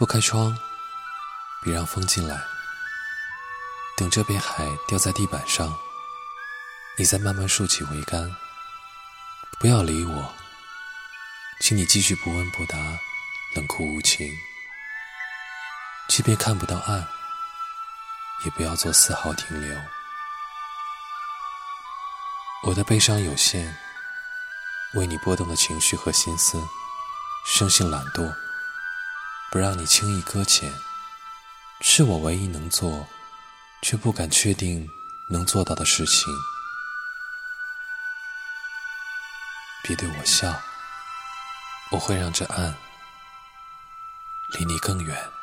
不开窗，别让风进来。等这片海掉在地板上，你再慢慢竖起桅杆。不要理我，请你继续不问不答，冷酷无情。即便看不到岸，也不要做丝毫停留。我的悲伤有限，为你波动的情绪和心思，生性懒惰。不让你轻易搁浅，是我唯一能做却不敢确定能做到的事情。别对我笑，我会让这岸离你更远。